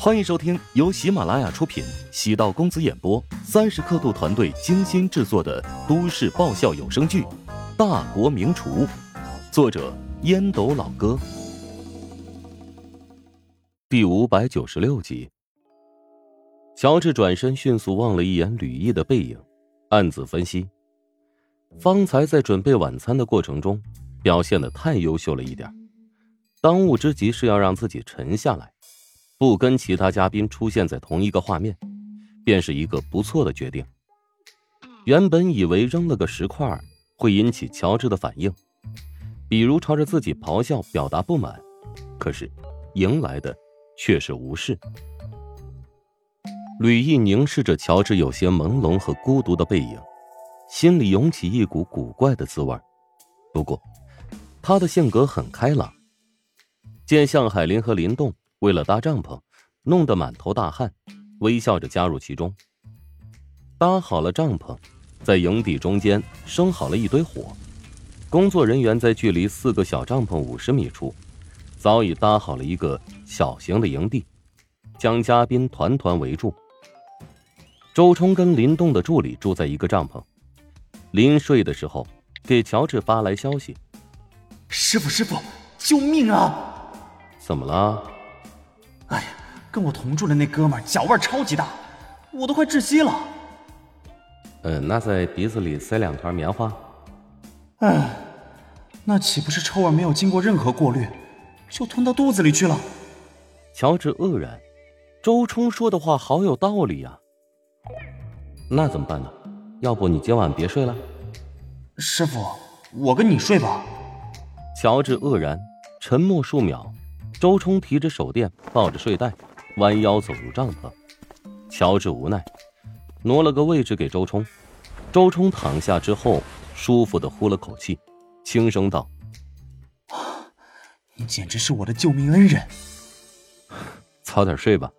欢迎收听由喜马拉雅出品、喜道公子演播、三十刻度团队精心制作的都市爆笑有声剧《大国名厨》，作者烟斗老哥，第五百九十六集。乔治转身，迅速望了一眼吕毅的背影，暗自分析：方才在准备晚餐的过程中，表现的太优秀了一点，当务之急是要让自己沉下来。不跟其他嘉宾出现在同一个画面，便是一个不错的决定。原本以为扔了个石块会引起乔治的反应，比如朝着自己咆哮表达不满，可是迎来的却是无视。吕毅凝视着乔治有些朦胧和孤独的背影，心里涌起一股古怪的滋味。不过，他的性格很开朗。见向海林和林动。为了搭帐篷，弄得满头大汗，微笑着加入其中。搭好了帐篷，在营地中间生好了一堆火。工作人员在距离四个小帐篷五十米处，早已搭好了一个小型的营地，将嘉宾团团围住。周冲跟林动的助理住在一个帐篷。临睡的时候，给乔治发来消息：“师傅，师傅，救命啊！怎么了？”跟我同住的那哥们脚味超级大，我都快窒息了。嗯，那在鼻子里塞两团棉花。哎，那岂不是臭味没有经过任何过滤，就吞到肚子里去了？乔治愕然，周冲说的话好有道理呀。那怎么办呢？要不你今晚别睡了？师傅，我跟你睡吧。乔治愕然，沉默数秒。周冲提着手电，抱着睡袋，弯腰走入帐篷。乔治无奈，挪了个位置给周冲。周冲躺下之后，舒服的呼了口气，轻声道：“你简直是我的救命恩人。”早点睡吧。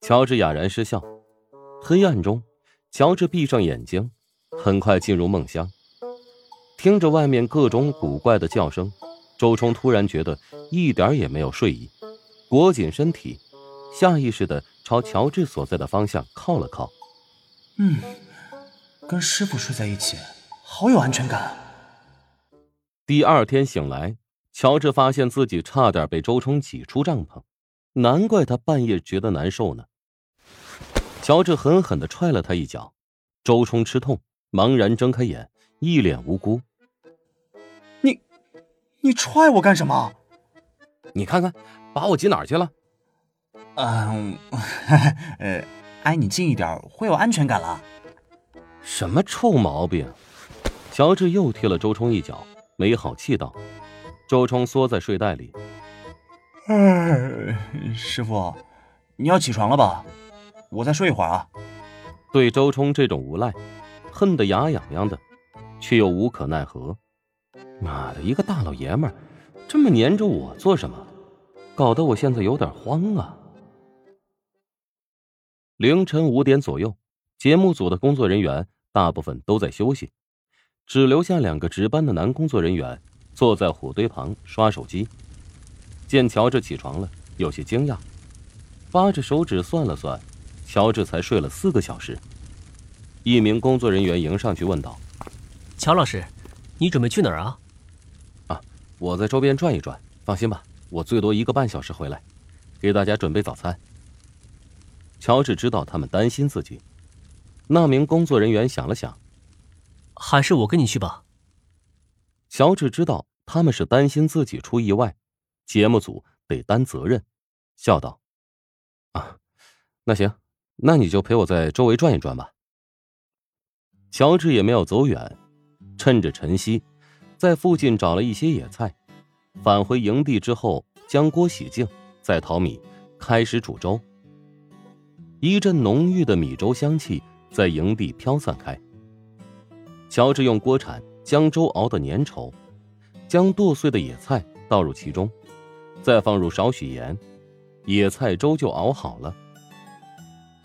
乔治哑然失笑。黑暗中，乔治闭上眼睛，很快进入梦乡，听着外面各种古怪的叫声。周冲突然觉得一点也没有睡意，裹紧身体，下意识的朝乔治所在的方向靠了靠。嗯，跟师傅睡在一起，好有安全感。第二天醒来，乔治发现自己差点被周冲挤出帐篷，难怪他半夜觉得难受呢。乔治狠狠的踹了他一脚，周冲吃痛，茫然睁开眼，一脸无辜。你你踹我干什么？你看看，把我挤哪儿去了？嗯，呃，挨你近一点会有安全感了。什么臭毛病？乔治又踢了周冲一脚，没好气道。周冲缩在睡袋里。师傅，你要起床了吧？我再睡一会儿啊。对周冲这种无赖，恨得牙痒痒的，却又无可奈何。妈的，一个大老爷们儿，这么粘着我做什么？搞得我现在有点慌啊！凌晨五点左右，节目组的工作人员大部分都在休息，只留下两个值班的男工作人员坐在火堆旁刷手机。见乔治起床了，有些惊讶，扒着手指算了算，乔治才睡了四个小时。一名工作人员迎上去问道：“乔老师，你准备去哪儿啊？”啊我在周边转一转，放心吧，我最多一个半小时回来，给大家准备早餐。乔治知道他们担心自己，那名工作人员想了想，还是我跟你去吧。乔治知道他们是担心自己出意外，节目组得担责任，笑道：“啊，那行，那你就陪我在周围转一转吧。”乔治也没有走远，趁着晨曦。在附近找了一些野菜，返回营地之后，将锅洗净，再淘米，开始煮粥。一阵浓郁的米粥香气在营地飘散开。乔治用锅铲将粥熬得粘稠，将剁碎的野菜倒入其中，再放入少许盐，野菜粥就熬好了。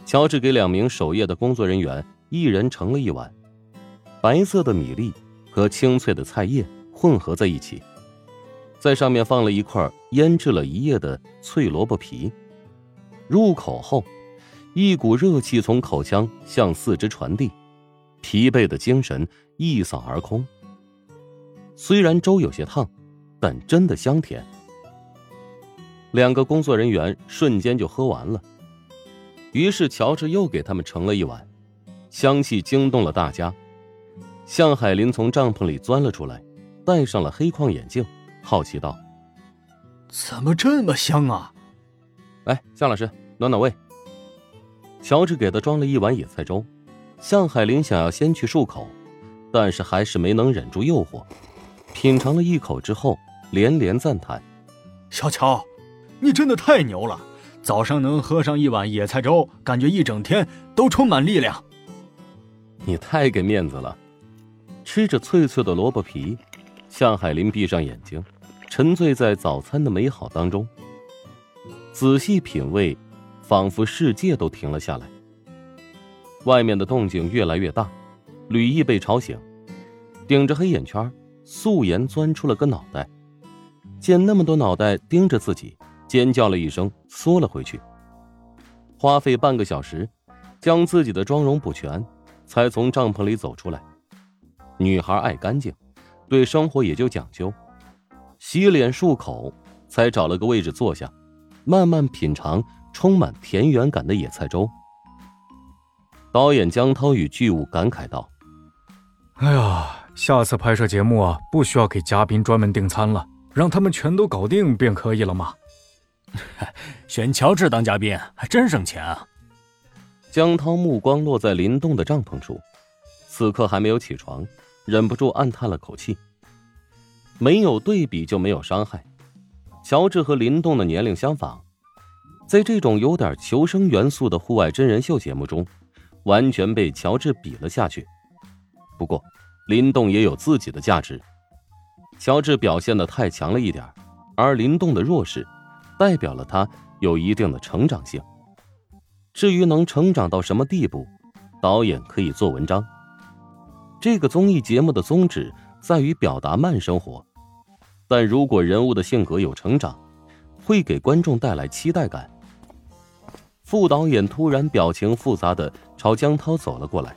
乔治给两名守夜的工作人员一人盛了一碗，白色的米粒。和清脆的菜叶混合在一起，在上面放了一块腌制了一夜的脆萝卜皮。入口后，一股热气从口腔向四肢传递，疲惫的精神一扫而空。虽然粥有些烫，但真的香甜。两个工作人员瞬间就喝完了，于是乔治又给他们盛了一碗，香气惊动了大家。向海林从帐篷里钻了出来，戴上了黑框眼镜，好奇道：“怎么这么香啊？”来，向老师暖暖胃。乔治给他装了一碗野菜粥，向海林想要先去漱口，但是还是没能忍住诱惑，品尝了一口之后，连连赞叹：“小乔，你真的太牛了！早上能喝上一碗野菜粥，感觉一整天都充满力量。”你太给面子了。吃着脆脆的萝卜皮，向海林闭上眼睛，沉醉在早餐的美好当中。仔细品味，仿佛世界都停了下来。外面的动静越来越大，吕毅被吵醒，顶着黑眼圈，素颜钻出了个脑袋。见那么多脑袋盯着自己，尖叫了一声，缩了回去。花费半个小时，将自己的妆容补全，才从帐篷里走出来。女孩爱干净，对生活也就讲究。洗脸漱口，才找了个位置坐下，慢慢品尝充满田园感的野菜粥。导演江涛与剧务感慨道：“哎呀，下次拍摄节目啊，不需要给嘉宾专门订餐了，让他们全都搞定便可以了嘛。选乔治当嘉宾还真省钱啊。”江涛目光落在林动的帐篷处，此刻还没有起床。忍不住暗叹了口气。没有对比就没有伤害。乔治和林动的年龄相仿，在这种有点求生元素的户外真人秀节目中，完全被乔治比了下去。不过，林动也有自己的价值。乔治表现的太强了一点，而林动的弱势，代表了他有一定的成长性。至于能成长到什么地步，导演可以做文章。这个综艺节目的宗旨在于表达慢生活，但如果人物的性格有成长，会给观众带来期待感。副导演突然表情复杂的朝江涛走了过来，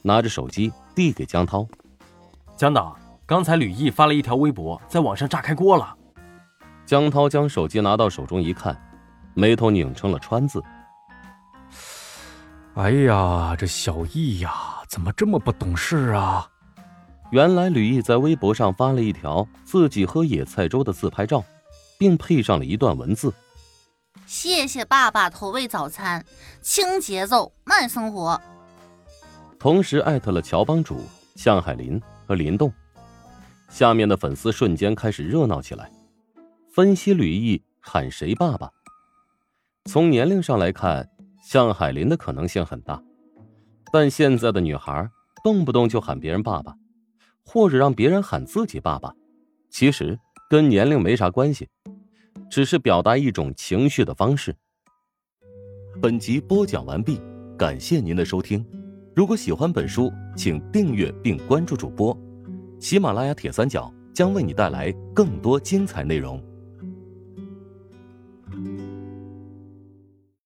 拿着手机递给江涛：“江导，刚才吕毅发了一条微博，在网上炸开锅了。”江涛将手机拿到手中一看，眉头拧成了川字：“哎呀，这小易呀！”怎么这么不懂事啊！原来吕毅在微博上发了一条自己喝野菜粥的自拍照，并配上了一段文字：“谢谢爸爸投喂早餐，轻节奏慢生活。”同时艾特了乔帮主向海林和林动。下面的粉丝瞬间开始热闹起来，分析吕毅喊谁爸爸。从年龄上来看，向海林的可能性很大。但现在的女孩动不动就喊别人爸爸，或者让别人喊自己爸爸，其实跟年龄没啥关系，只是表达一种情绪的方式。本集播讲完毕，感谢您的收听。如果喜欢本书，请订阅并关注主播。喜马拉雅铁三角将为你带来更多精彩内容。